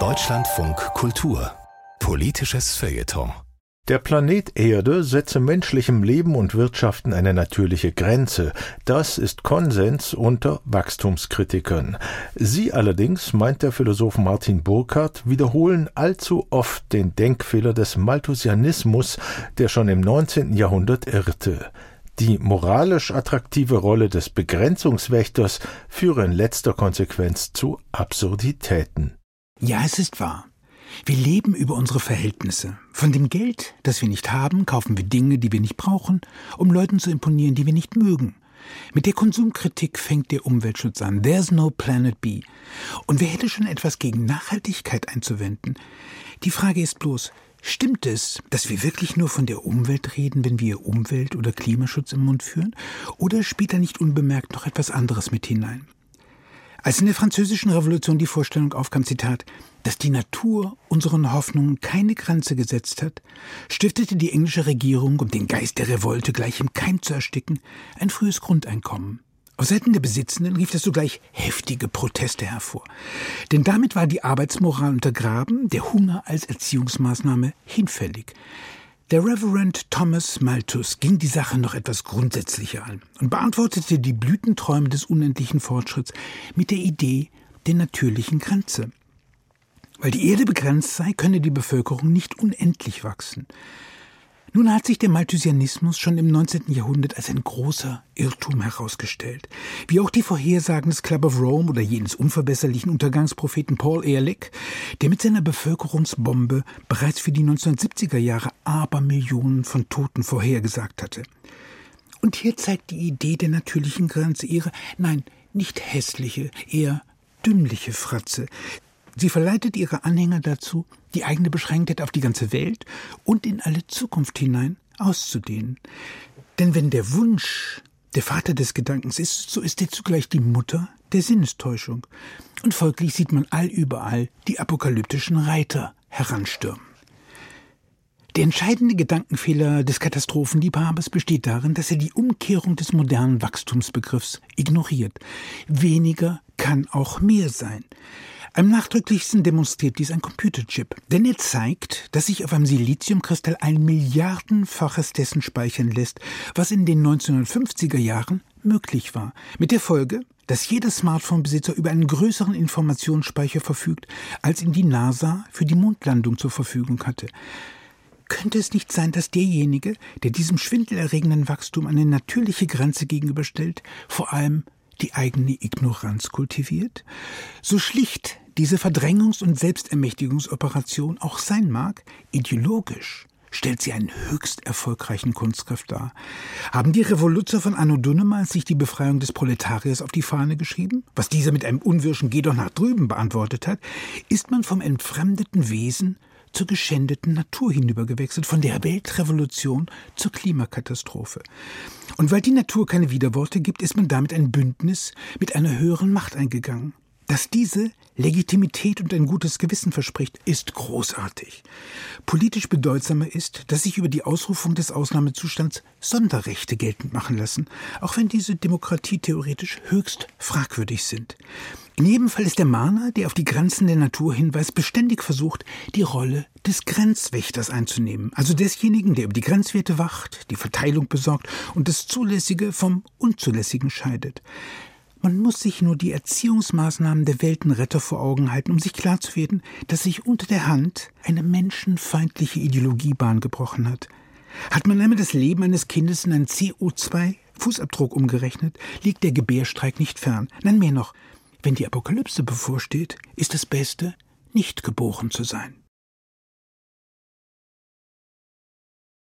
Deutschlandfunk Kultur Politisches Feuilleton der Planet Erde setze menschlichem Leben und Wirtschaften eine natürliche Grenze. Das ist Konsens unter Wachstumskritikern. Sie allerdings, meint der Philosoph Martin Burkhardt, wiederholen allzu oft den Denkfehler des Malthusianismus, der schon im 19. Jahrhundert irrte. Die moralisch attraktive Rolle des Begrenzungswächters führe in letzter Konsequenz zu Absurditäten. Ja, es ist wahr. Wir leben über unsere Verhältnisse. Von dem Geld, das wir nicht haben, kaufen wir Dinge, die wir nicht brauchen, um Leuten zu imponieren, die wir nicht mögen. Mit der Konsumkritik fängt der Umweltschutz an. There's no planet B. Und wer hätte schon etwas gegen Nachhaltigkeit einzuwenden? Die Frage ist bloß, stimmt es, dass wir wirklich nur von der Umwelt reden, wenn wir Umwelt- oder Klimaschutz im Mund führen? Oder spielt da nicht unbemerkt noch etwas anderes mit hinein? Als in der französischen Revolution die Vorstellung aufkam, Zitat, dass die Natur unseren Hoffnungen keine Grenze gesetzt hat, stiftete die englische Regierung, um den Geist der Revolte gleich im Keim zu ersticken, ein frühes Grundeinkommen. Auf Seiten der Besitzenden rief das sogleich heftige Proteste hervor. Denn damit war die Arbeitsmoral untergraben, der Hunger als Erziehungsmaßnahme hinfällig. Der Reverend Thomas Malthus ging die Sache noch etwas grundsätzlicher an und beantwortete die Blütenträume des unendlichen Fortschritts mit der Idee der natürlichen Grenze. Weil die Erde begrenzt sei, könne die Bevölkerung nicht unendlich wachsen. Nun hat sich der Malthusianismus schon im 19. Jahrhundert als ein großer Irrtum herausgestellt. Wie auch die Vorhersagen des Club of Rome oder jenes unverbesserlichen Untergangspropheten Paul Ehrlich, der mit seiner Bevölkerungsbombe bereits für die 1970er Jahre Abermillionen von Toten vorhergesagt hatte. Und hier zeigt die Idee der natürlichen Grenze ihre, nein, nicht hässliche, eher dümmliche Fratze. Sie verleitet ihre Anhänger dazu, die eigene Beschränktheit auf die ganze Welt und in alle Zukunft hinein auszudehnen. Denn wenn der Wunsch der Vater des Gedankens ist, so ist er zugleich die Mutter der Sinnestäuschung. Und folglich sieht man allüberall die apokalyptischen Reiter heranstürmen. Der entscheidende Gedankenfehler des Katastrophenliebhabers besteht darin, dass er die Umkehrung des modernen Wachstumsbegriffs ignoriert. Weniger kann auch mehr sein. Am nachdrücklichsten demonstriert dies ein Computerchip, denn er zeigt, dass sich auf einem Siliziumkristall ein Milliardenfaches dessen speichern lässt, was in den 1950er Jahren möglich war. Mit der Folge, dass jeder Smartphone-Besitzer über einen größeren Informationsspeicher verfügt, als ihm die NASA für die Mondlandung zur Verfügung hatte. Könnte es nicht sein, dass derjenige, der diesem schwindelerregenden Wachstum eine natürliche Grenze gegenüberstellt, vor allem die eigene Ignoranz kultiviert? So schlicht diese Verdrängungs- und Selbstermächtigungsoperation auch sein mag, ideologisch stellt sie einen höchst erfolgreichen Kunstgriff dar. Haben die Revoluzer von Anno Dunnemals sich die Befreiung des Proletariers auf die Fahne geschrieben? Was dieser mit einem unwirschen Geh doch nach drüben beantwortet hat, ist man vom entfremdeten Wesen zur geschändeten Natur hinübergewechselt, von der Weltrevolution zur Klimakatastrophe. Und weil die Natur keine Widerworte gibt, ist man damit ein Bündnis mit einer höheren Macht eingegangen. Dass diese Legitimität und ein gutes Gewissen verspricht, ist großartig. Politisch bedeutsamer ist, dass sich über die Ausrufung des Ausnahmezustands Sonderrechte geltend machen lassen, auch wenn diese demokratietheoretisch höchst fragwürdig sind. In jedem Fall ist der Mahner, der auf die Grenzen der Natur hinweist, beständig versucht, die Rolle des Grenzwächters einzunehmen, also desjenigen, der über die Grenzwerte wacht, die Verteilung besorgt und das Zulässige vom Unzulässigen scheidet. Man muss sich nur die Erziehungsmaßnahmen der Weltenretter vor Augen halten, um sich klar zu werden, dass sich unter der Hand eine menschenfeindliche Ideologie Bahn gebrochen hat. Hat man einmal das Leben eines Kindes in einen CO2-Fußabdruck umgerechnet, liegt der Gebärstreik nicht fern. Nein, mehr noch, wenn die Apokalypse bevorsteht, ist das Beste, nicht geboren zu sein.